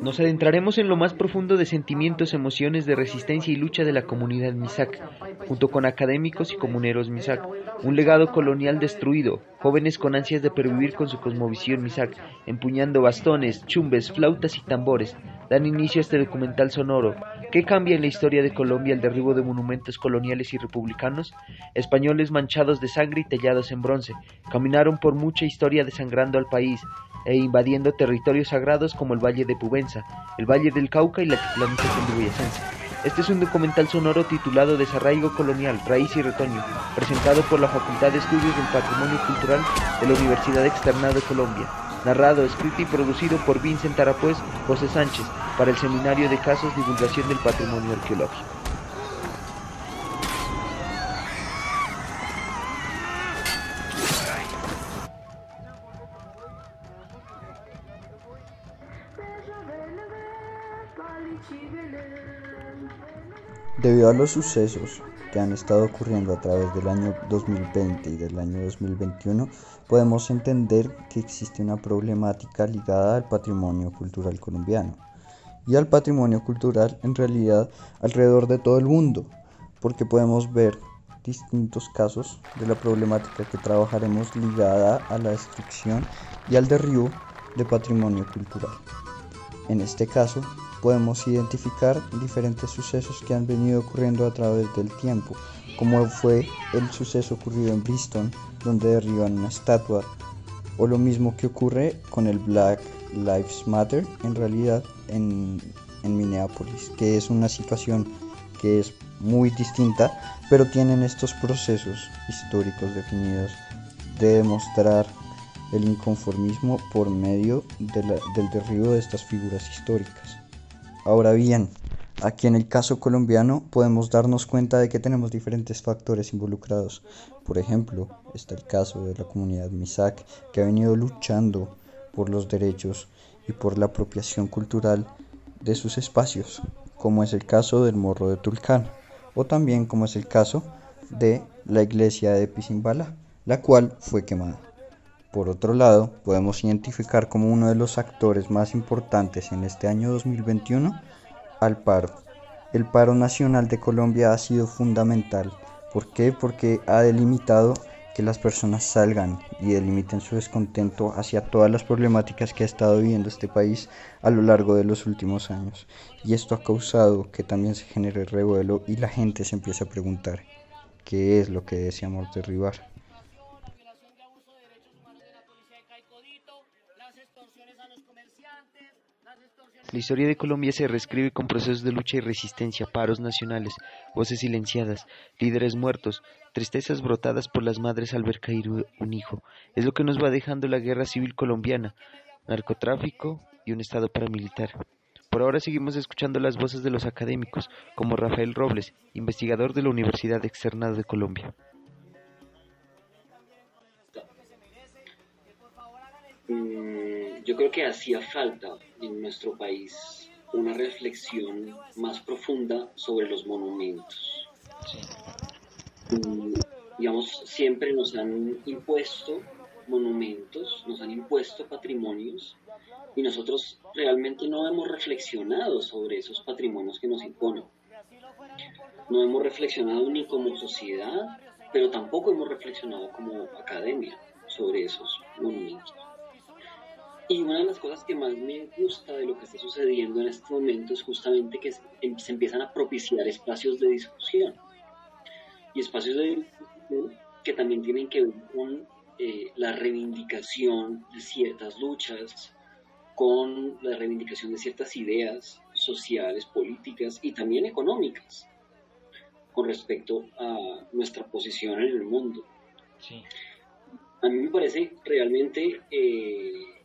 Nos adentraremos en lo más profundo de sentimientos, emociones de resistencia y lucha de la comunidad Misak, junto con académicos y comuneros Misak, un legado colonial destruido, jóvenes con ansias de pervivir con su cosmovisión Misak, empuñando bastones, chumbes, flautas y tambores, dan inicio a este documental sonoro. ¿Qué cambia en la historia de Colombia el derribo de monumentos coloniales y republicanos? Españoles manchados de sangre y tallados en bronce, caminaron por mucha historia desangrando al país, e invadiendo territorios sagrados como el Valle de Pubenza, el Valle del Cauca y la planicie cundiboyacense. Este es un documental sonoro titulado Desarraigo Colonial, Raíz y Retoño, presentado por la Facultad de Estudios del Patrimonio Cultural de la Universidad Externada de Colombia, narrado, escrito y producido por Vincent Arapuez, José Sánchez, para el Seminario de Casos Divulgación del Patrimonio Arqueológico. Debido a los sucesos que han estado ocurriendo a través del año 2020 y del año 2021, podemos entender que existe una problemática ligada al patrimonio cultural colombiano y al patrimonio cultural en realidad alrededor de todo el mundo, porque podemos ver distintos casos de la problemática que trabajaremos ligada a la destrucción y al derribo de patrimonio cultural. En este caso, podemos identificar diferentes sucesos que han venido ocurriendo a través del tiempo, como fue el suceso ocurrido en Bristol, donde derriban una estatua, o lo mismo que ocurre con el Black Lives Matter, en realidad en, en Minneapolis, que es una situación que es muy distinta, pero tienen estos procesos históricos definidos de demostrar el inconformismo por medio del derribo de estas figuras históricas. Ahora bien, aquí en el caso colombiano podemos darnos cuenta de que tenemos diferentes factores involucrados. Por ejemplo, está el caso de la comunidad Misak que ha venido luchando por los derechos y por la apropiación cultural de sus espacios, como es el caso del Morro de Tulcán, o también como es el caso de la iglesia de Pisimbala, la cual fue quemada. Por otro lado, podemos identificar como uno de los actores más importantes en este año 2021 al paro. El paro nacional de Colombia ha sido fundamental. ¿Por qué? Porque ha delimitado que las personas salgan y delimiten su descontento hacia todas las problemáticas que ha estado viviendo este país a lo largo de los últimos años. Y esto ha causado que también se genere revuelo y la gente se empiece a preguntar qué es lo que deseamos derribar. La historia de Colombia se reescribe con procesos de lucha y resistencia, paros nacionales, voces silenciadas, líderes muertos, tristezas brotadas por las madres al ver caer un hijo. Es lo que nos va dejando la guerra civil colombiana, narcotráfico y un estado paramilitar. Por ahora seguimos escuchando las voces de los académicos, como Rafael Robles, investigador de la Universidad Externada de Colombia. Yo creo que hacía falta en nuestro país una reflexión más profunda sobre los monumentos. Digamos, siempre nos han impuesto monumentos, nos han impuesto patrimonios y nosotros realmente no hemos reflexionado sobre esos patrimonios que nos imponen. No hemos reflexionado ni como sociedad, pero tampoco hemos reflexionado como academia sobre esos monumentos. Y una de las cosas que más me gusta de lo que está sucediendo en este momento es justamente que em, se empiezan a propiciar espacios de discusión. Y espacios de discusión que también tienen que ver con eh, la reivindicación de ciertas luchas, con la reivindicación de ciertas ideas sociales, políticas y también económicas con respecto a nuestra posición en el mundo. A mí me parece realmente eh,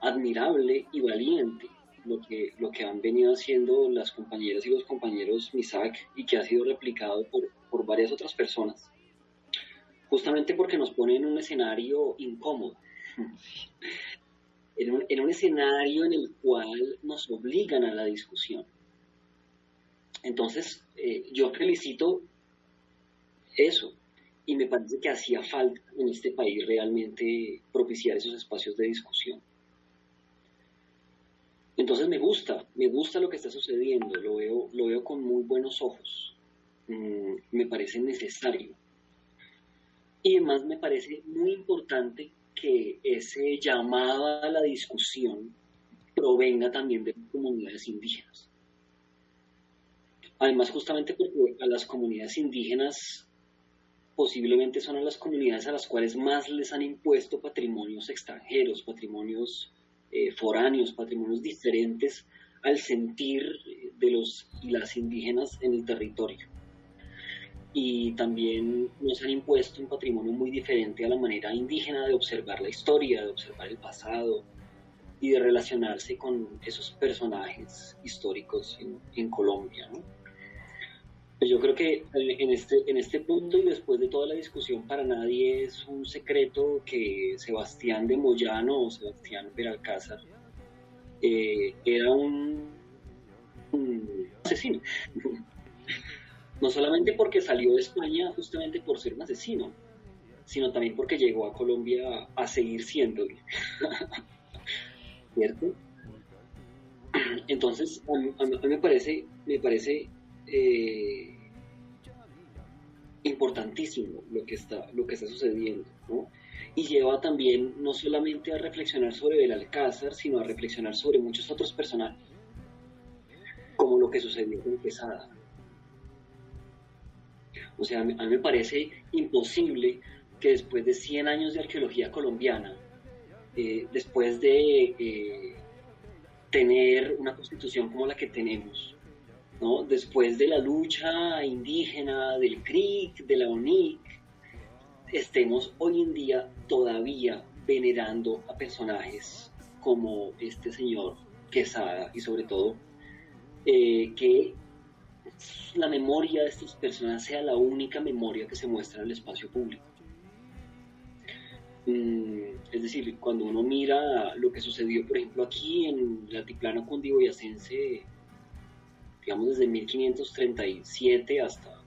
admirable y valiente lo que, lo que han venido haciendo las compañeras y los compañeros MISAC y que ha sido replicado por, por varias otras personas. Justamente porque nos ponen en un escenario incómodo, en un, en un escenario en el cual nos obligan a la discusión. Entonces, eh, yo felicito eso y me parece que hacía falta en este país realmente propiciar esos espacios de discusión. Entonces me gusta, me gusta lo que está sucediendo, lo veo, lo veo con muy buenos ojos, mm, me parece necesario. Y además me parece muy importante que ese llamado a la discusión provenga también de comunidades indígenas. Además, justamente porque a las comunidades indígenas posiblemente son a las comunidades a las cuales más les han impuesto patrimonios extranjeros, patrimonios eh, foráneos, patrimonios diferentes al sentir de los y las indígenas en el territorio. Y también nos han impuesto un patrimonio muy diferente a la manera indígena de observar la historia, de observar el pasado y de relacionarse con esos personajes históricos en, en Colombia. ¿no? Pues yo creo que en este, en este punto y después de toda la discusión, para nadie es un secreto que Sebastián de Moyano o Sebastián Peralcázar eh, era un, asesino. no solamente porque salió de España justamente por ser un asesino, sino también porque llegó a Colombia a seguir siendo. ¿Cierto? Entonces, a mí, me parece, me parece eh, importantísimo lo que está, lo que está sucediendo, Y lleva también no solamente a reflexionar sobre el Alcázar, sino a reflexionar sobre muchos otros personajes, como lo que sucedió con Quesada. O sea, a mí, me parece imposible que después de 100 años de arqueología colombiana, eh, después de eh, tener una constitución como la que tenemos, Después de la lucha indígena, del CRIC, de la ONIC, estemos hoy en día todavía venerando a personajes como este señor Quesada y sobre todo eh, que la memoria de estas personas sea la única memoria que se muestra en el espacio público. Mm, es decir, cuando uno mira lo que sucedió, por ejemplo, aquí en el altiplano cundiboyacense digamos desde 1537 hasta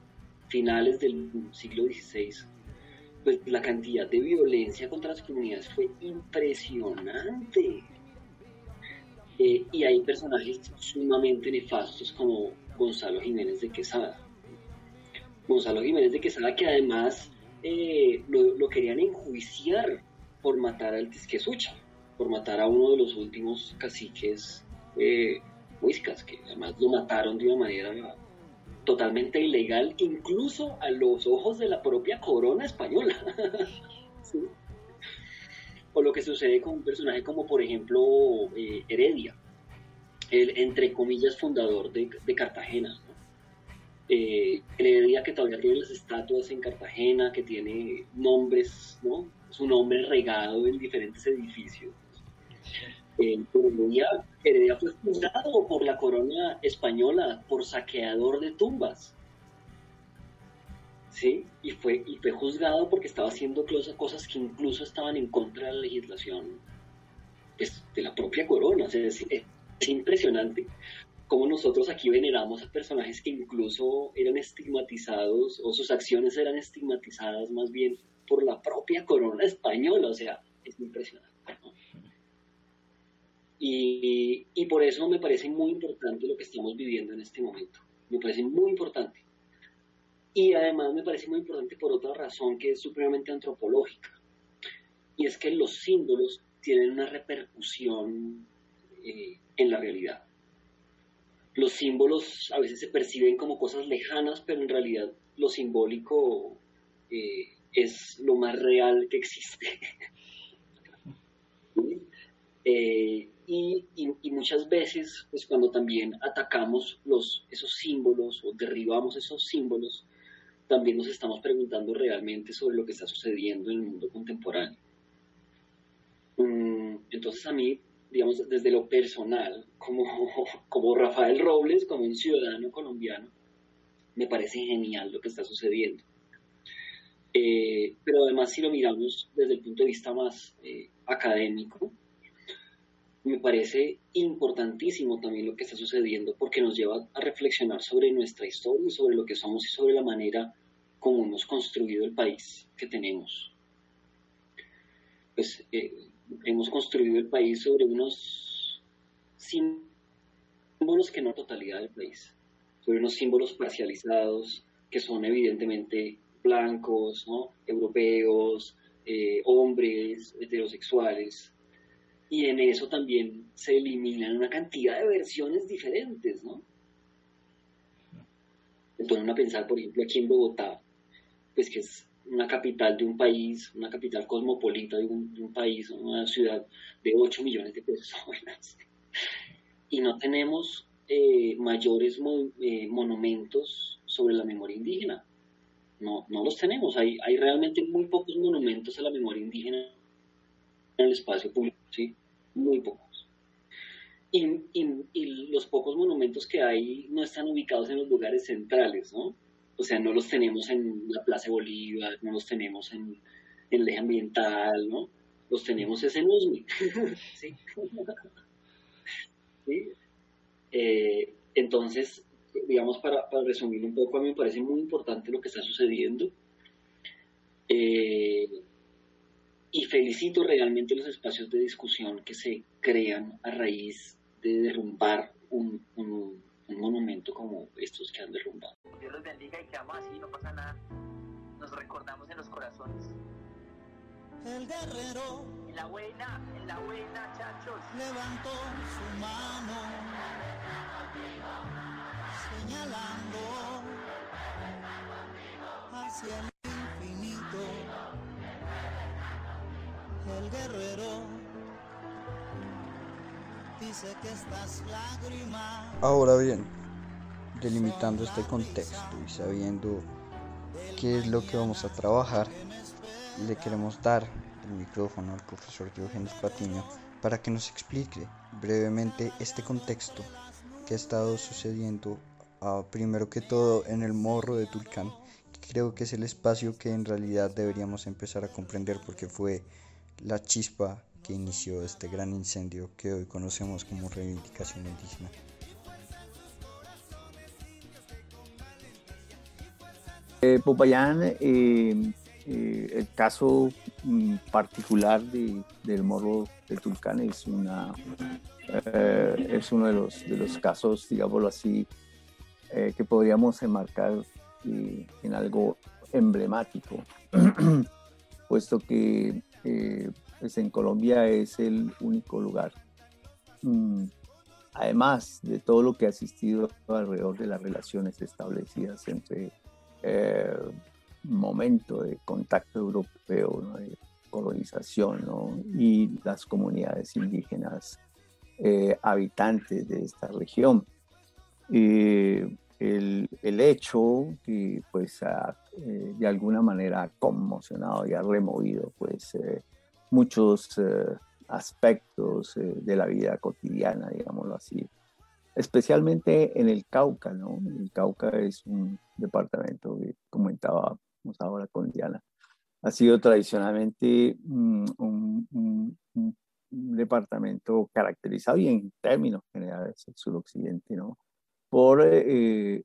finales del siglo XVI, pues la cantidad de violencia contra las comunidades fue impresionante. Eh, y hay personajes sumamente nefastos como Gonzalo Jiménez de Quesada. Gonzalo Jiménez de Quesada que además eh, lo, querían enjuiciar por matar al Tisquesucha, por matar a uno de los últimos caciques eh, que además lo mataron de una manera totalmente ilegal, incluso a los ojos de la propia corona española. O lo que sucede con un personaje como, por ejemplo, eh, Heredia, el, entre comillas, fundador de, Cartagena. Eh, Heredia que todavía tiene las estatuas en Cartagena, que tiene nombres, ¿no? Su nombre regado en diferentes edificios. Eh, Heredia, fue juzgado por la corona española por saqueador de tumbas. ¿Sí? Y fue, y fue juzgado porque estaba haciendo cosas que incluso estaban en contra de la legislación pues, de la propia corona. es, impresionante cómo nosotros aquí veneramos a personajes que incluso eran estigmatizados o sus acciones eran estigmatizadas más bien por la propia corona española. O sea, es impresionante. Y, por eso me parece muy importante lo que estamos viviendo en este momento. Me parece muy importante. Y además me parece muy importante por otra razón que es supremamente antropológica. Y es que los símbolos tienen una repercusión eh, en la realidad. Los símbolos a veces se perciben como cosas lejanas, pero en realidad lo simbólico eh, es lo más real que existe. Eh, y, muchas veces, pues cuando también atacamos los, esos símbolos o derribamos esos símbolos, también nos estamos preguntando realmente sobre lo que está sucediendo en el mundo contemporáneo. Mm, entonces a mí, digamos, desde lo personal, como, como Rafael Robles, como un ciudadano colombiano, me parece genial lo que está sucediendo. Eh, pero además si lo miramos desde el punto de vista más eh, académico, me parece importantísimo también lo que está sucediendo porque nos lleva a reflexionar sobre nuestra historia, sobre lo que somos y sobre la manera como hemos construido el país que tenemos. Pues eh, hemos construido el país sobre unos símbolos que no totalidad del país. Son unos símbolos parcializados que son evidentemente blancos, europeos, eh, hombres, heterosexuales. Y en eso también se eliminan una cantidad de versiones diferentes, ¿no? Se ponen a pensar, por ejemplo, aquí en Bogotá, pues que es una capital de un país, una capital cosmopolita de un, país, una ciudad de 8 millones de personas. Y no tenemos eh, mayores eh, monumentos sobre la memoria indígena. No, no los tenemos. Hay, hay realmente muy pocos monumentos a la memoria indígena en el espacio público, ¿sí? Muy pocos. Y, y, y los pocos monumentos que hay no están ubicados en los lugares centrales, ¿no? O sea, no los tenemos en la Plaza Bolívar, no los tenemos en, el eje ambiental, ¿no? Los tenemos en USMI. ¿Sí? ¿Sí? Eh, entonces, digamos, para, para, resumir un poco, a mí me parece muy importante lo que está sucediendo. Eh, y felicito realmente los espacios de discusión que se crean a raíz de derrumbar un, un, un monumento como estos que han derrumbado. Dios los bendiga y que quedamos así, no pasa nada. Nos recordamos en los corazones. El guerrero. En la buena, en la buena, chachos. Levantó su mano. Señalando hacia el El guerrero dice que estas lágrimas. Ahora bien, delimitando este contexto y sabiendo qué es lo que vamos a trabajar, le queremos dar el micrófono al profesor Diógenes Patiño para que nos explique brevemente este contexto que ha estado sucediendo uh, primero que todo en el morro de Tulcán, que creo que es el espacio que en realidad deberíamos empezar a comprender porque fue la chispa que inició este gran incendio que hoy conocemos como reivindicación indígena. Eh, Popayán, eh, eh, el caso mm, particular de, del morro de Tulcán es, una, es uno de los, de los casos, digámoslo así, que podríamos enmarcar en algo emblemático, puesto que pues en Colombia es el único lugar. Mm, además de todo lo que ha asistido alrededor de las relaciones establecidas entre eh, momento de contacto europeo, de colonización y las comunidades indígenas eh, habitantes de esta región. El, hecho que pues eh, de alguna manera ha conmocionado y ha removido pues muchos eh, aspectos eh, de la vida cotidiana, digámoslo así, especialmente en el Cauca, ¿no? El Cauca es un departamento que comentábamos ahora con Diana. Ha sido tradicionalmente mm, un, departamento caracterizado y en términos generales el suroccidente, ¿no? Por eh,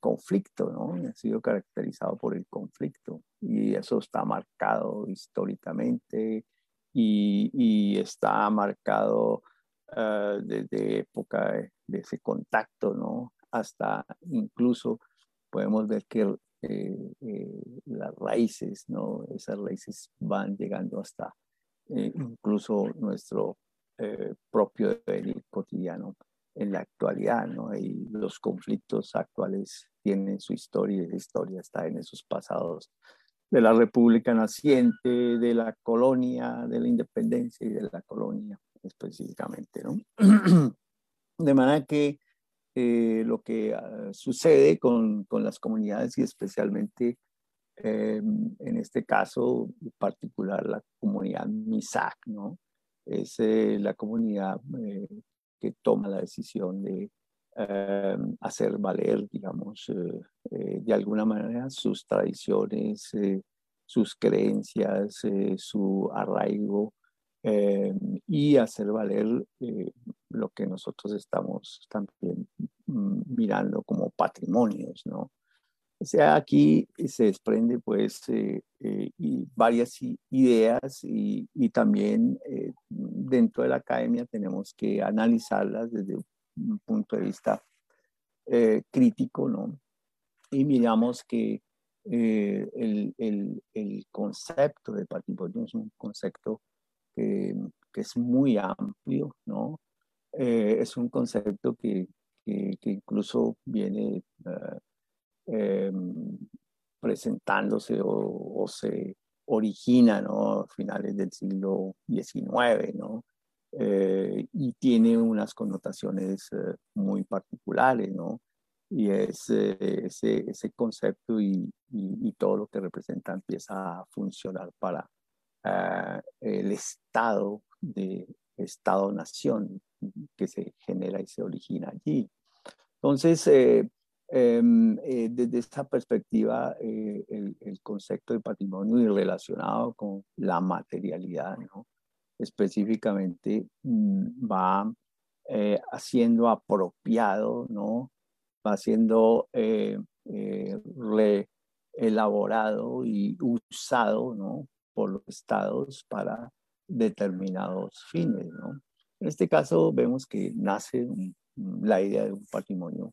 conflicto, ¿no? Ha sido caracterizado por el conflicto y eso está marcado históricamente y, está marcado uh, desde época de, ese contacto, ¿no? Hasta incluso podemos ver que eh, eh, las raíces, ¿no? Esas raíces van llegando hasta eh, incluso nuestro propio cotidiano en la actualidad, ¿no? Y los conflictos actuales tienen su historia y la historia está en esos pasados de la República naciente, de la colonia, de la independencia y de la colonia específicamente. ¿no? De manera que eh, lo que ah, sucede con, con, las comunidades y especialmente eh, en este caso particular la comunidad MISAC, ¿no? es eh, la comunidad que toma la decisión de Em, hacer valer, digamos, eh, eh, de alguna manera sus tradiciones, eh, sus creencias, su arraigo em, y hacer valer lo que nosotros estamos también mm, mirando como patrimonios, ¿no? O sea, aquí se desprende pues y varias ideas y, y también dentro de la academia tenemos que analizarlas desde un punto de vista crítico, ¿no? Y miramos que el, el, el, concepto de patrimonio es un concepto que, que es muy amplio, ¿no? es un concepto que, que, incluso viene em, presentándose o, o, se origina ¿no? a finales del siglo XIX, ¿no? Eh, y tiene unas connotaciones eh, muy particulares, ¿no? Y es, eh, ese, ese, concepto y, y, todo lo que representa empieza a funcionar para el estado de Estado-nación que se genera y se origina allí. Entonces, Em, eh, desde esa perspectiva, eh, el, concepto de patrimonio y relacionado con la materialidad, específicamente mm, va eh, haciendo apropiado, ¿no? va siendo reelaborado y usado ¿no? por los estados para determinados fines. ¿no? En este caso vemos que nace la idea de un patrimonio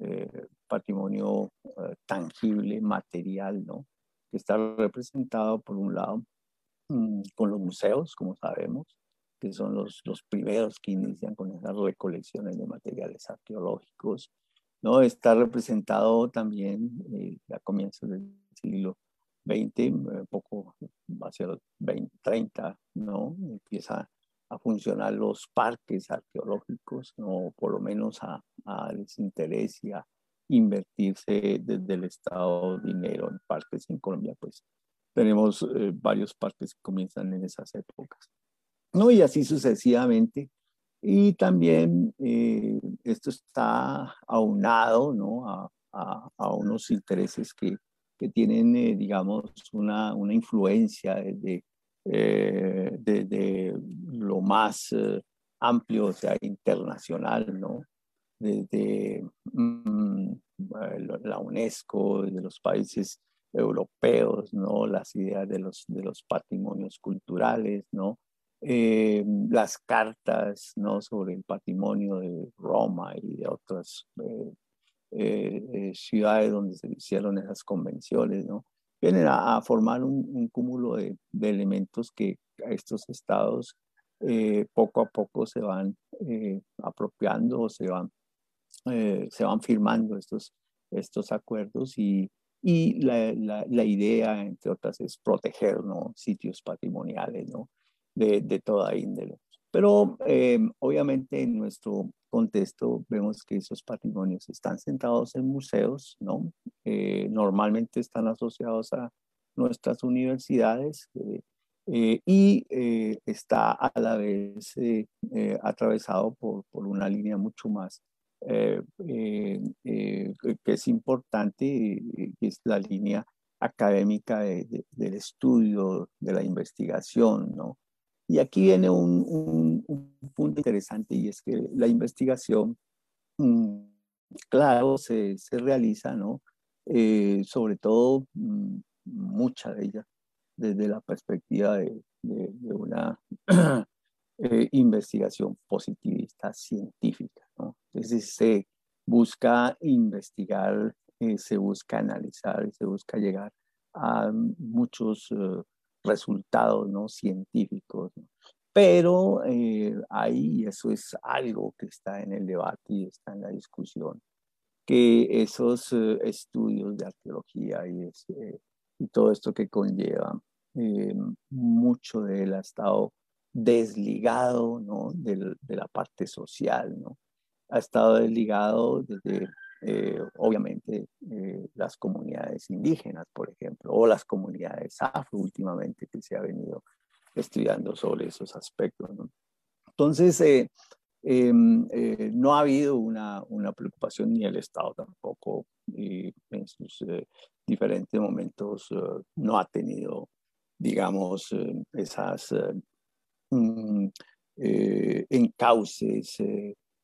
eh, patrimonio eh, tangible, material, ¿no? Que está representado por un lado mm, con los museos, como sabemos, que son los, los primeros que inician con esas recolecciones de materiales arqueológicos, ¿no? Está representado también eh, a comienzos del siglo XX, poco hacia los 20, 30, ¿no? Empieza a funcionar los parques arqueológicos, o por lo menos a, a les y a invertirse desde el Estado dinero en parques en Colombia, pues tenemos eh, varios parques que comienzan en esas épocas. ¿no? Y así sucesivamente. Y también eh, esto está aunado ¿no? a, a, a unos intereses que, que tienen, eh, digamos, una, una influencia de, eh, de, lo más eh, amplio, o sea, internacional, ¿no? Desde mm, la UNESCO, de los países europeos, ¿no? Las ideas de los, de los patrimonios culturales, ¿no? Eh, las cartas, ¿no? Sobre el patrimonio de Roma y de otras ciudades donde se hicieron esas convenciones, ¿no? Vienen a, formar un, cúmulo de, elementos que estos estados eh, poco a poco se van eh, apropiando o se van, eh, se van firmando estos, estos acuerdos y, y la, la, idea, entre otras, es proteger ¿no? sitios patrimoniales ¿no? de, de toda índole. Pero obviamente en nuestro contexto vemos que esos patrimonios están sentados en museos, ¿no? Eh, normalmente están asociados a nuestras universidades eh, eh, y está a la vez atravesado por, por, una línea mucho más que es importante, que es la línea académica del estudio, de la investigación, ¿no? Y aquí viene un, punto interesante y es que la investigación, mm, claro, se, realiza, ¿no? Eh, sobre todo, mm, mucha de ella desde la perspectiva de, una eh, investigación positivista científica. Entonces se busca investigar, eh, se busca analizar, se busca llegar a muchos resultados ¿no? científicos. Pero eh, ahí eso es algo que está en el debate y está en la discusión, que esos eh, estudios de arqueología y, eh, y, todo esto que conlleva, mucho de él ha estado desligado ¿no? de, de la parte social, ¿no? ha estado desligado desde eh, obviamente eh, las comunidades indígenas, por ejemplo, o las comunidades afro últimamente que se ha venido estudiando sobre esos aspectos. Entonces, eh, em, no ha habido una, una, preocupación ni el Estado tampoco en sus diferentes momentos no ha tenido, digamos, esas mm, encauces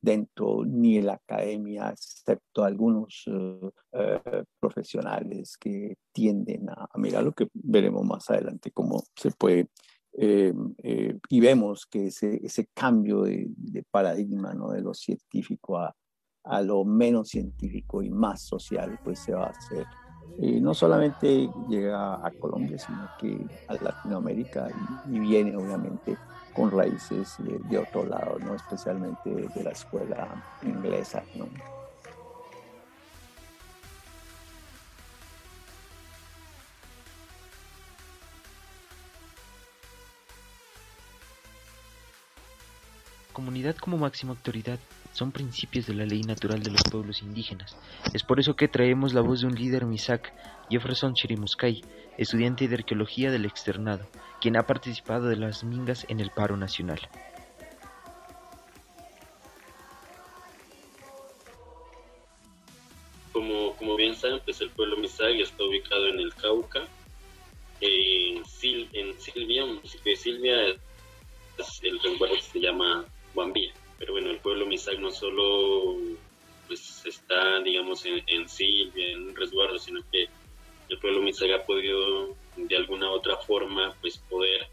dentro ni en la academia, excepto algunos eh, eh, profesionales que tienden a, mirar lo que veremos más adelante, cómo se puede Eh, eh, y vemos que ese, ese cambio de, de, paradigma ¿no? de lo científico a, a, lo menos científico y más social, pues se va a hacer. Y no solamente llega a Colombia, sino que a Latinoamérica y, y viene obviamente con raíces de, de, otro lado, ¿no? especialmente de la escuela inglesa. ¿no? comunidad como máxima autoridad son principios de la ley natural de los pueblos indígenas. Es por eso que traemos la voz de un líder Misak, Jefferson Chirimuscay, estudiante de arqueología del externado, quien ha participado de las mingas en el paro nacional. Como, como bien saben, pues el pueblo Misak está ubicado en el Cauca, eh, Sil, en Silvia, municipio de Silvia, el resguardo se llama Guambía. Pero bueno, el pueblo Misak no solo pues está, digamos, en, en Silvia, en un resguardo, sino que el pueblo Misak ha podido de alguna otra forma pues poder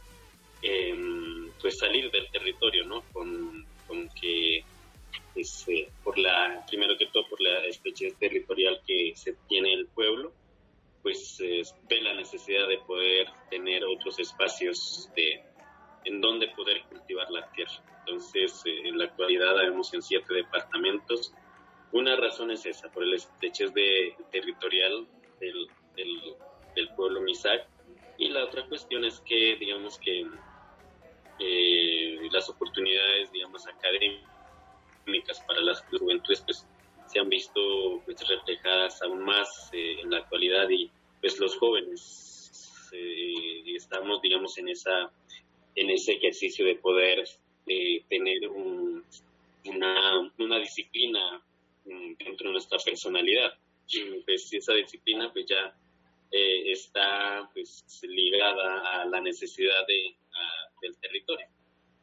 eh, pues salir del territorio, ¿no? Con, con que pues, eh, por la, primero que todo por la estrechez territorial que se tiene el pueblo, pues eh, ve la necesidad de poder tener otros espacios de, en donde poder cultivar la tierra. Entonces, eh, en la actualidad vemos en siete departamentos. Una razón es esa, por el estrechez de, territorial del, del, pueblo Misak. Y la otra cuestión es que, digamos que eh, las oportunidades, digamos, académicas para las juventudes, pues, se han visto pues, reflejadas aún más eh, en la actualidad y pues los jóvenes eh, estamos, digamos, en esa en ese ejercicio de poder tener un, una, una, disciplina um, dentro de nuestra personalidad. Pues esa disciplina pues ya eh, está pues ligada a la necesidad de, a, del territorio.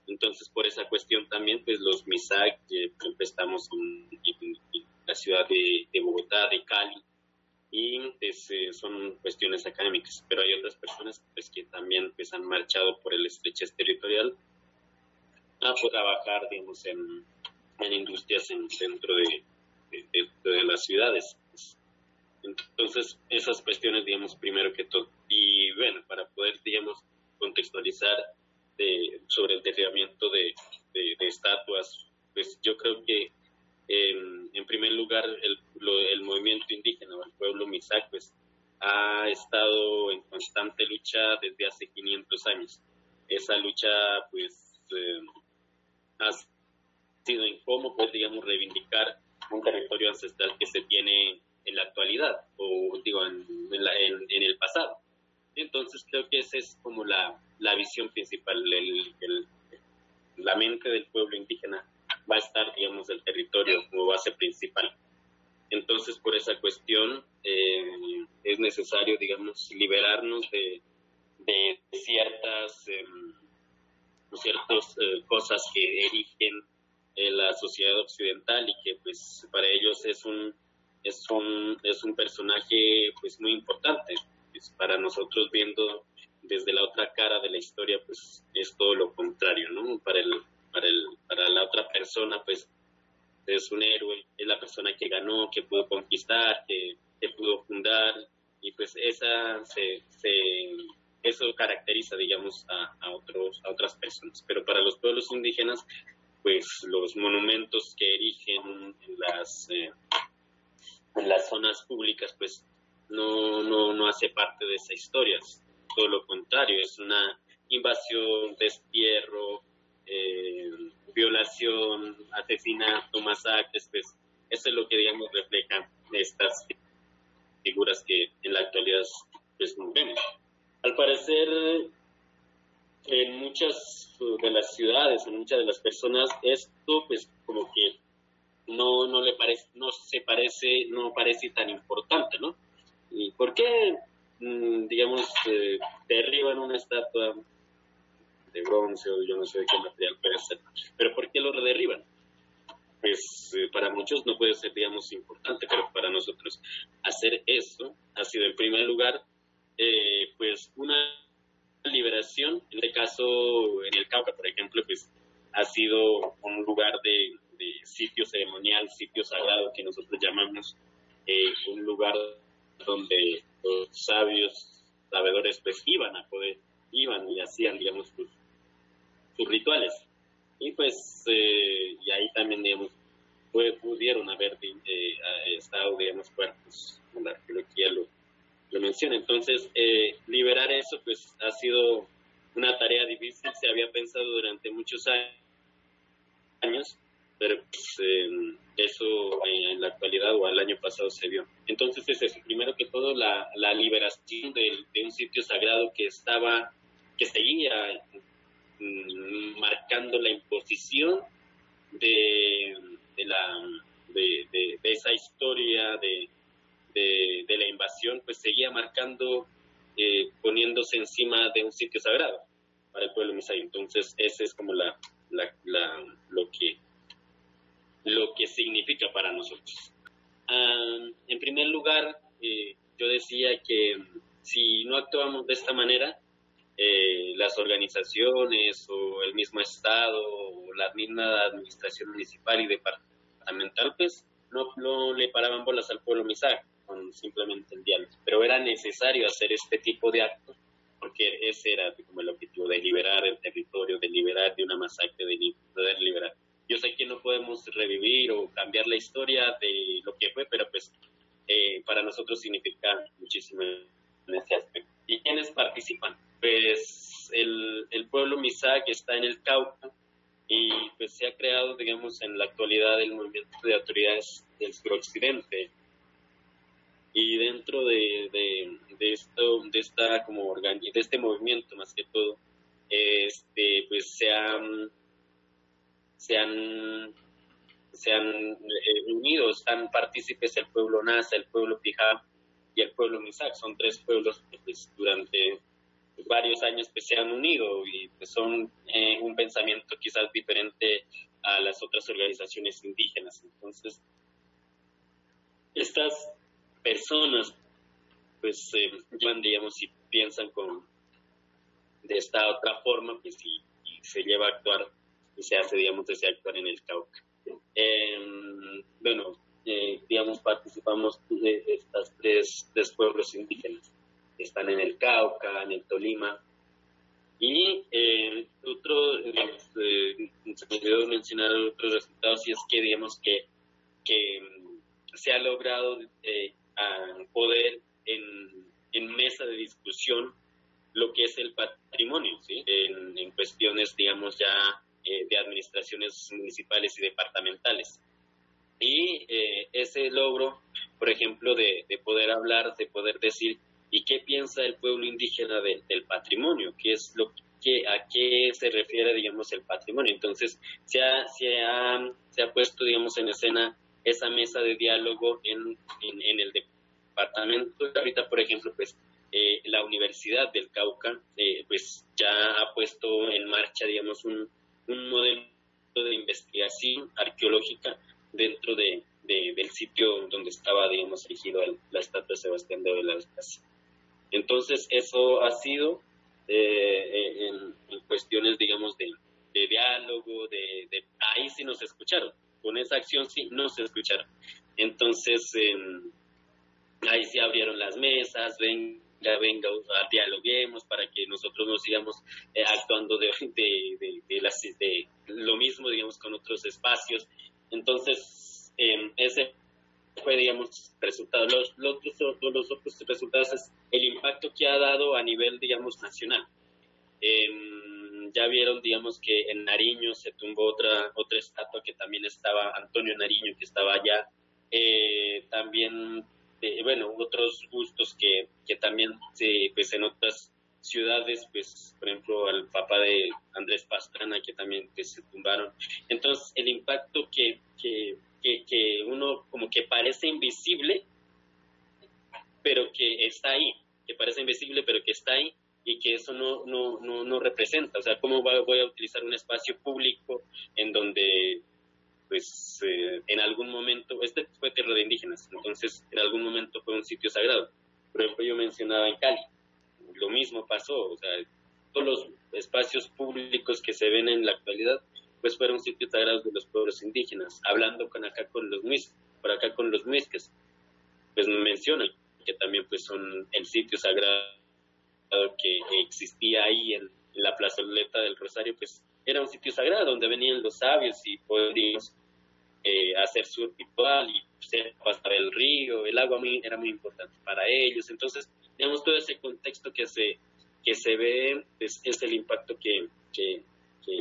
Entonces por esa cuestión también pues los MISAC, eh, estamos en, en, en, la ciudad de, de Bogotá, de Cali, y pues, eh, son cuestiones académicas, pero hay otras personas pues, que también pues, han marchado por el estrechez territorial a trabajar, digamos, en, en industrias en dentro de, de, de, de, las ciudades. Entonces, esas cuestiones, digamos, primero que todo. Y bueno, para poder, digamos, contextualizar de, sobre el derribamiento de, de estatuas, pues yo creo que eh, en primer lugar, el, lo, el movimiento indígena el pueblo Misak pues, ha estado en constante lucha desde hace 500 años. Esa lucha pues eh, ha sido en cómo poder, digamos, reivindicar un territorio ancestral que se tiene en la actualidad o digo en, en, la, en, el pasado. Entonces creo que esa es como la, la visión principal, el, el, la mente del pueblo indígena va a estar, digamos, el territorio como base principal. Entonces, por esa cuestión, eh, es necesario, digamos, liberarnos de, de ciertas, eh, ciertas eh, cosas que erigen la sociedad occidental y que, pues, para ellos es un, es un, es un personaje, pues, muy importante. Pues, para nosotros, viendo desde la otra cara de la historia, pues, es todo lo contrario, ¿no? Para el, para, el, para la otra persona, pues es un héroe, es la persona que ganó, que pudo conquistar, que, que pudo fundar, y pues esa se, se, eso caracteriza, digamos, a, a, otros, a otras personas. Pero para los pueblos indígenas, pues los monumentos que erigen en las, eh, en las zonas públicas, pues no, no, no hace parte de esa historia. Todo lo contrario, es una invasión, destierro, eh, violación, asesinato, masacres, pues eso es lo que, digamos, reflejan estas figuras que en la actualidad pues vemos. Al parecer, en muchas de las ciudades, en muchas de las personas, esto pues como que no, no le parece, no se parece, no parece tan importante, ¿no? ¿Y por qué, mm, digamos, eh, derriban una estatua de bronce o yo no sé de qué material puede ser. Pero ¿por qué lo derriban? Pues eh, para muchos no puede ser, digamos, importante, pero para nosotros hacer eso ha sido en primer lugar, eh, pues una liberación, en este caso en el Cauca, por ejemplo, pues ha sido un lugar de, de sitio ceremonial, sitio sagrado que nosotros llamamos eh, un lugar donde los sabios, sabedores, pues iban a poder, iban y hacían, digamos, sus, sus rituales. Y pues, eh, y ahí también, digamos, pudieron haber eh, estado, digamos, cuerpos, como la arqueología lo, lo menciona. Entonces, eh, liberar eso, pues, ha sido una tarea difícil, se había pensado durante muchos años, pero pues, eh, eso en la actualidad o al año pasado se vio. Entonces es eso, primero que todo la, la liberación de, un sitio sagrado que estaba, que seguía mm, marcando la imposición de, de la, de, de, esa historia de, la invasión, pues seguía marcando, eh, poniéndose encima de un sitio sagrado para el pueblo misai. Entonces ese es como la, la, la lo que lo que significa para nosotros. Um, en primer lugar, eh, yo decía que si no actuamos de esta manera, eh, las organizaciones o el mismo Estado o la misma administración municipal y departamental, pues no, no le paraban bolas al pueblo misaje con simplemente el diálogo. Pero era necesario hacer este tipo de actos porque ese era como el objetivo de liberar el territorio, de liberar de una masacre, de poder liberar yo sé que no podemos revivir o cambiar la historia de lo que fue, pero pues eh, para nosotros significa muchísimo en este aspecto. ¿Y quiénes participan? Pues el, el pueblo Misak está en el Cauca y pues se ha creado, digamos, en la actualidad el movimiento de autoridades del suroccidente. Y dentro de, de, de esto, de esta como de este movimiento más que todo, este, pues se han se han, se han eh, unido, están partícipes el pueblo Nasa, el pueblo Pijá y el pueblo Misak. Son tres pueblos que pues, durante varios años pues, se han unido y pues, son eh, un pensamiento quizás diferente a las otras organizaciones indígenas. Entonces, estas personas pues eh, digamos, y piensan con de esta otra forma, pues y se lleva a actuar se hace, digamos, ese actuar en el Cauca. Eh, bueno, eh, digamos, participamos de estas tres, tres, pueblos indígenas. Están en el Cauca, en el Tolima. Y eh, otro, digamos, eh, se me olvidó mencionar otros resultados, y es que, digamos, que, que se ha logrado eh, poder en, en mesa de discusión lo que es el patrimonio, ¿sí? en, en cuestiones, digamos, ya eh, de administraciones municipales y departamentales. Y eh, ese logro, por ejemplo, de, de, poder hablar, de poder decir, ¿y qué piensa el pueblo indígena de, del patrimonio? ¿Qué es lo que, a qué se refiere, digamos, el patrimonio? Entonces, se ha, se ha, se ha puesto, digamos, en escena esa mesa de diálogo en, en, en el departamento. Ahorita, por ejemplo, pues eh, la Universidad del Cauca, eh, pues ya ha puesto en marcha, digamos, un, un modelo de investigación arqueológica dentro de, de, del sitio donde estaba, digamos, erigido la estatua de Sebastián de Velázquez. Entonces, eso ha sido eh, en, en, cuestiones, digamos, de, de diálogo, de, de, ahí sí nos escucharon, con esa acción sí nos escucharon. Entonces, eh, ahí sí abrieron las mesas, ven ya venga, dialoguemos para que nosotros nos sigamos eh, actuando de, de, de, de, las, de lo mismo, digamos, con otros espacios. Entonces, eh, ese fue, digamos, resultado. Los, los, otros, los otros resultados es el impacto que ha dado a nivel, digamos, nacional. Eh, ya vieron, digamos, que en Nariño se tumbó otra, otra estatua que también estaba, Antonio Nariño, que estaba allá. Eh, también este, bueno, otros gustos que, que también se, pues en otras ciudades, pues por ejemplo al papá de Andrés Pastrana que también que se tumbaron. Entonces el impacto que, que, que, que uno como que parece invisible, pero que está ahí, que parece invisible, pero que está ahí y que eso no, no, no, no representa. O sea, ¿cómo voy a utilizar un espacio público en donde pues eh, en algún momento, este fue tierra de indígenas, entonces en algún momento fue un sitio sagrado. Por ejemplo, yo mencionaba en Cali, lo mismo pasó, o sea, los espacios públicos que se ven en la actualidad, pues fueron sitios sagrados de los pueblos indígenas. Hablando con acá con los muiscas, por acá con los muisques, pues mencionan que también pues son el sitio sagrado que existía ahí en, la plazoleta del Rosario, pues era un sitio sagrado donde venían los sabios y podían eh, hacer su ritual y pasar el río, el agua era muy importante para ellos. Entonces, digamos, todo ese contexto que se, que se ve es, es el impacto que, que, que,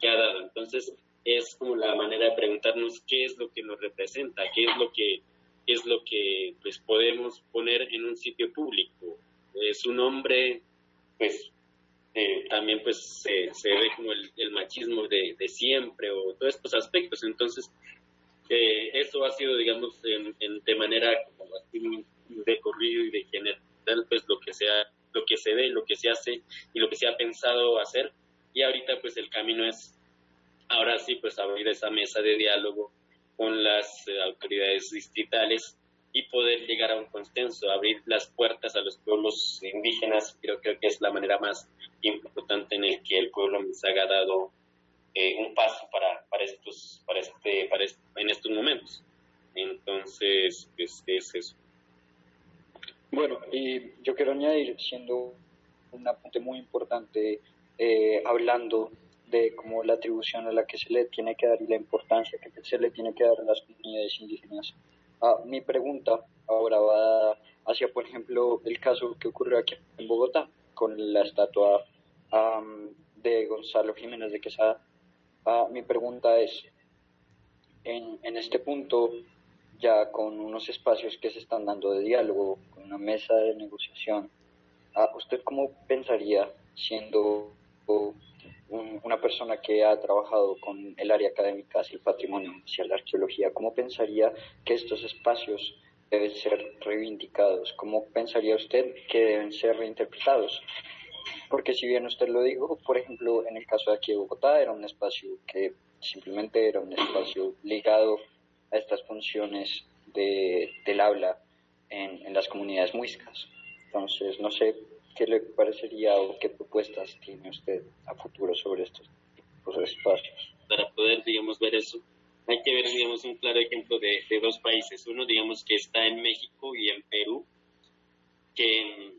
que, ha dado. Entonces, es como la manera de preguntarnos qué es lo que nos representa, qué es lo que, es lo que pues, podemos poner en un sitio público. Es un hombre, pues eh, también pues se, se, ve como el, el machismo de, de, siempre o todos estos aspectos. Entonces, eh, eso ha sido, digamos, en, en, de manera como así de corrido y de general, pues lo que, sea, lo que se ve, lo que se hace y lo que se ha pensado hacer. Y ahorita pues el camino es, ahora sí, pues abrir esa mesa de diálogo con las eh, autoridades distritales y poder llegar a un consenso, abrir las puertas a los pueblos indígenas, creo, creo que es la manera más importante en el que el pueblo Misaga ha dado eh, un paso para, para estos, para este, para en estos momentos. Entonces, pues, es eso. Bueno, y yo quiero añadir, siendo un apunte muy importante, eh, hablando de como la atribución a la que se le tiene que dar y la importancia que se le tiene que dar a las comunidades indígenas. Ah, mi pregunta ahora va hacia, por ejemplo, el caso que ocurrió aquí en Bogotá con la estatua de Gonzalo Jiménez de Quesada. Ah, mi pregunta es, en, en este punto, ya con unos espacios que se están dando de diálogo, con una mesa de negociación, ah, ¿usted cómo pensaría, siendo una persona que ha trabajado con el área académica hacia el patrimonio, hacia la arqueología, cómo pensaría que estos espacios deben ser reivindicados? ¿Cómo pensaría usted que deben ser reinterpretados? Porque si bien usted lo dijo, por ejemplo, en el caso de aquí de Bogotá era un espacio que simplemente era un espacio ligado a estas funciones de, del habla en, en las comunidades muiscas. Entonces, no sé qué le parecería o qué propuestas tiene usted a futuro sobre estos tipos de espacios. Para poder, digamos, ver eso, hay que ver, digamos, un claro ejemplo de, de dos países. Uno, digamos, que está en México y en Perú, que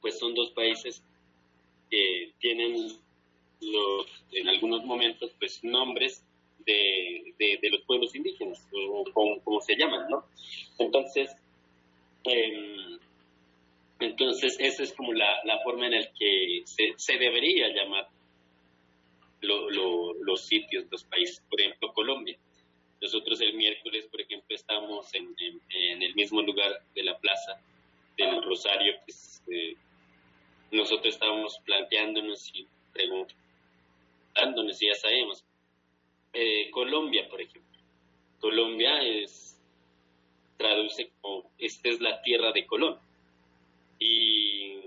pues son dos países que tienen los, en algunos momentos pues nombres de, de, los pueblos indígenas, o como, se llaman, ¿no? Entonces, eh, entonces esa es como la, la forma en la que se, debería llamar lo, lo, los sitios, los países, por ejemplo, Colombia. Nosotros el miércoles, por ejemplo, estamos en, en, el mismo lugar de la plaza del Rosario, pues, eh, nosotros estábamos planteándonos y preguntándonos, y ya sabemos, eh, Colombia, por ejemplo. Colombia es, traduce como, esta es la tierra de Colón. Y,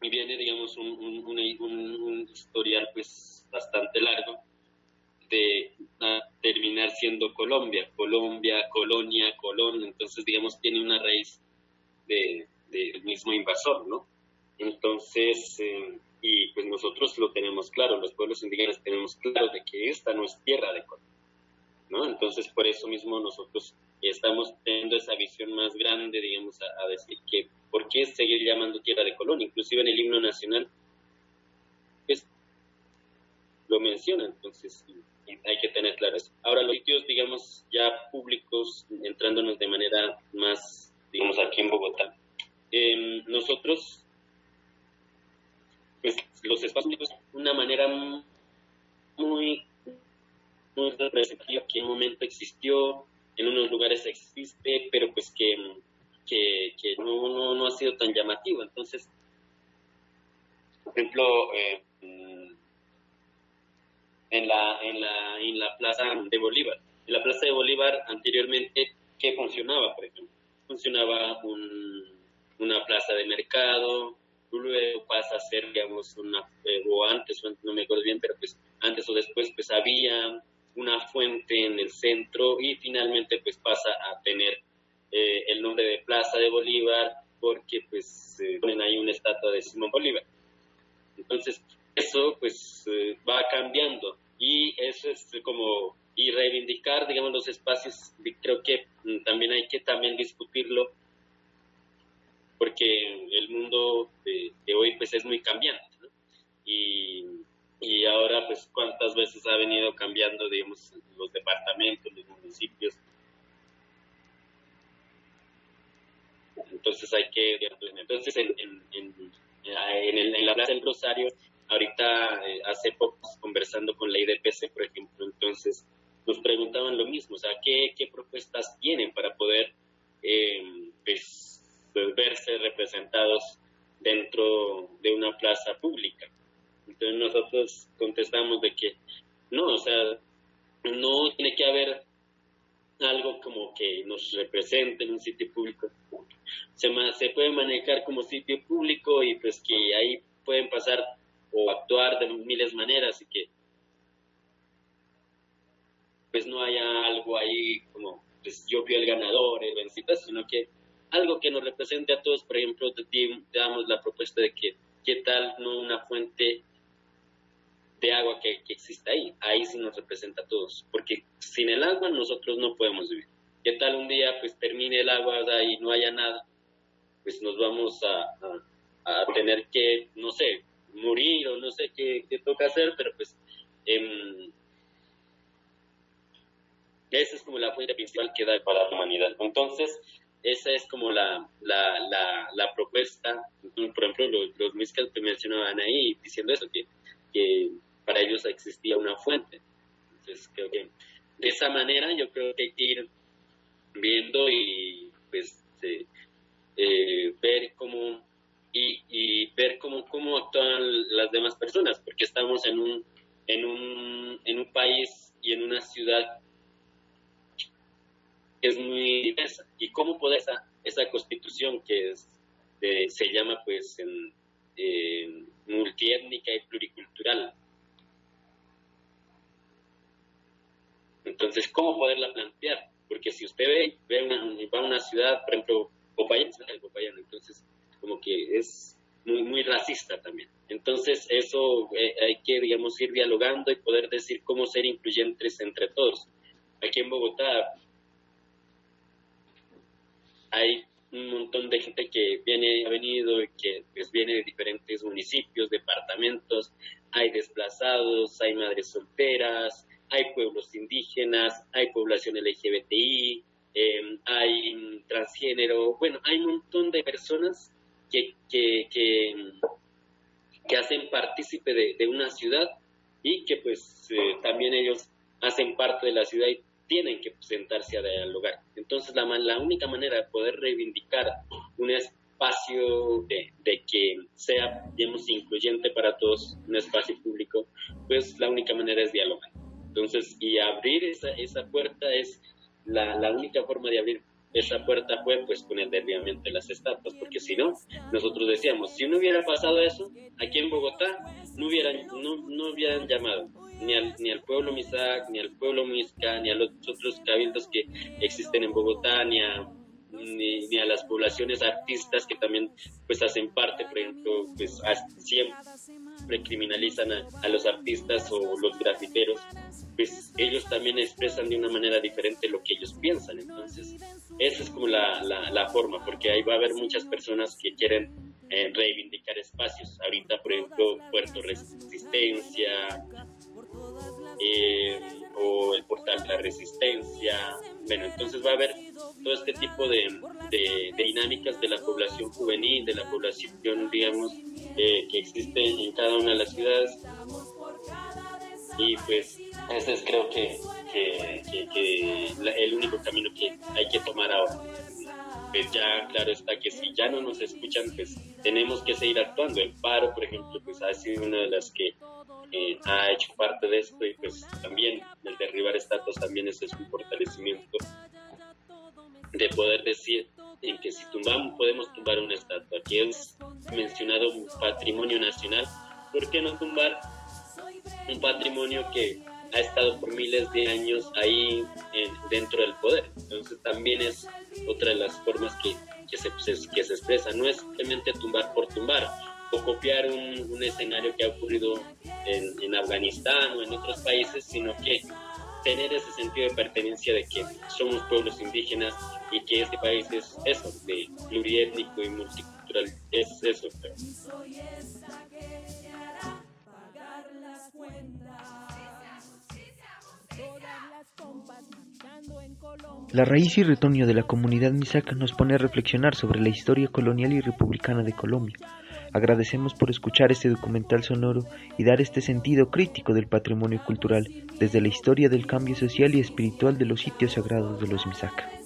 viene, digamos, un, un, un, historial pues bastante largo de terminar siendo Colombia, Colombia, colonia, Colón, entonces digamos tiene una raíz del de, mismo invasor, ¿no? Entonces, eh, y pues nosotros lo tenemos claro, los pueblos indígenas tenemos claro de que esta no es tierra de Colón, ¿no? Entonces, por eso mismo nosotros estamos teniendo esa visión más grande, digamos, a, decir que, ¿por qué seguir llamando tierra de Colón? Inclusive en el himno nacional, pues, lo menciona, entonces hay que tener claro eso. Ahora, los sitios, digamos, ya públicos, entrándonos de manera más, digamos, aquí en Bogotá. Eh, nosotros los espacios una manera muy, muy representativa que en un momento existió, en unos lugares existe, pero pues que, que, que no, no, no, ha sido tan llamativo. Entonces, por ejemplo, eh, en, la, en, la, en la plaza de Bolívar. En la plaza de Bolívar anteriormente, ¿qué funcionaba, por ejemplo? Funcionaba un, una plaza de mercado, luego pasa a ser, digamos, una, eh, o antes, no me acuerdo bien, pero pues antes o después, pues había una fuente en el centro y finalmente pues pasa a tener eh, el nombre de Plaza de Bolívar porque pues ponen ahí una estatua de Simón Bolívar. Entonces, eso pues eh, va cambiando y eso es como y reivindicar digamos los espacios creo que mm, también hay que también discutirlo porque el mundo de, hoy pues es muy cambiante ¿no? y, y ahora pues cuántas veces ha venido cambiando digamos los departamentos los municipios entonces hay que entonces en, en, en, en la Plaza del Rosario ahorita eh, hace poco conversando con la IDPC por ejemplo entonces nos preguntaban lo mismo o sea qué, qué propuestas tienen para poder eh, pues, verse representados dentro de una plaza pública entonces nosotros contestamos de que no o sea no tiene que haber algo como que nos represente en un sitio público. Se, se puede manejar como sitio público y pues que ahí pueden pasar o actuar de miles de maneras y que pues no haya algo ahí como pues yo fui el ganador, el vencedor, sino que algo que nos represente a todos, por ejemplo, damos la propuesta de que qué tal no una fuente de agua que, que exista ahí. Ahí sí nos representa a todos, porque sin el agua nosotros no podemos vivir. ¿Qué tal un día pues termine el agua y no haya nada? Pues nos vamos a, a, tener que, no sé, morir o no sé qué, qué toca hacer, pero pues eh, esa es como la fuente principal que da para la humanidad. Entonces, esa es como la, la, la, la propuesta. Por ejemplo, los, los que mencionaban ahí diciendo eso, que, que para ellos existía una fuente. Entonces creo que de esa manera yo creo que hay que ir viendo y pues eh, ver cómo y, y, ver cómo, cómo actúan las demás personas, porque estamos en un, en un, en un país y en una ciudad es muy diversa. Y cómo poder esa, esa constitución que es, se llama pues en, multiétnica y pluricultural, Entonces, ¿cómo poderla plantear? Porque si usted ve, ve una, va a una ciudad, por ejemplo, Popayán, Popayán, entonces como que es muy, muy racista también. Entonces, eso eh, hay que, digamos, ir dialogando y poder decir cómo ser incluyentes entre todos. Aquí en Bogotá hay un montón de gente que viene, ha venido y que pues, viene de diferentes municipios, departamentos, hay desplazados, hay madres solteras, hay pueblos indígenas, hay población LGBTI, em, hay transgénero, bueno, hay un montón de personas que, que, que, hacen partícipe de, una ciudad y que pues eh, también ellos hacen parte de la ciudad y tienen que sentarse a dialogar. Entonces la, la única manera de poder reivindicar un espacio de, que sea, digamos, incluyente para todos, un espacio público, pues la única manera es dialogar. Entonces, y abrir esa, esa puerta es la, la única forma de abrir esa puerta fue pues con el derribamiento de las estatuas, porque si no, nosotros decíamos, si no hubiera pasado eso, aquí en Bogotá no hubieran, no, no hubieran llamado ni al, ni al pueblo Misac, ni al pueblo Misca, ni a los otros cabildos que existen en Bogotá, ni a, ni, a las poblaciones artistas que también pues hacen parte, por ejemplo, pues siempre criminalizan a, los artistas o los grafiteros, pues ellos también expresan de una manera diferente lo que ellos piensan. Entonces, esa es como la, la, forma, porque ahí va a haber muchas personas que quieren eh, reivindicar espacios. Ahorita, por ejemplo, Puerto Resistencia, eh, o el portal La Resistencia. Bueno, entonces va a haber todo este tipo de, de, dinámicas de la población juvenil, de la población, digamos, eh, que existe en cada una de las ciudades. Y pues ese es creo que, que, que, el único camino que hay que tomar ahora. Pues ya claro está que si ya no nos escuchan, pues tenemos que seguir actuando. El paro, por ejemplo, pues ha sido una de las que ha hecho parte de esto y pues también el derribar estatuas también es un fortalecimiento de poder decir en que si tumbamos podemos tumbar una estatua que es mencionado un patrimonio nacional. ¿por qué no tumbar un patrimonio que ha estado por miles de años ahí dentro del poder entonces también es otra de las formas que, que, se, que se expresa. No es simplemente tumbar por tumbar copiar un, un, escenario que ha ocurrido en, en Afganistán o en otros países, sino que tener ese sentido de pertenencia de que somos pueblos indígenas y que este país es eso, de pluriétnico y multicultural, es eso. La raíz y retoño de la comunidad Misak nos pone a reflexionar sobre la historia colonial y republicana de Colombia. Agradecemos por escuchar este documental sonoro y dar este sentido crítico del patrimonio cultural desde la historia del cambio social y espiritual de los sitios sagrados de los Misak.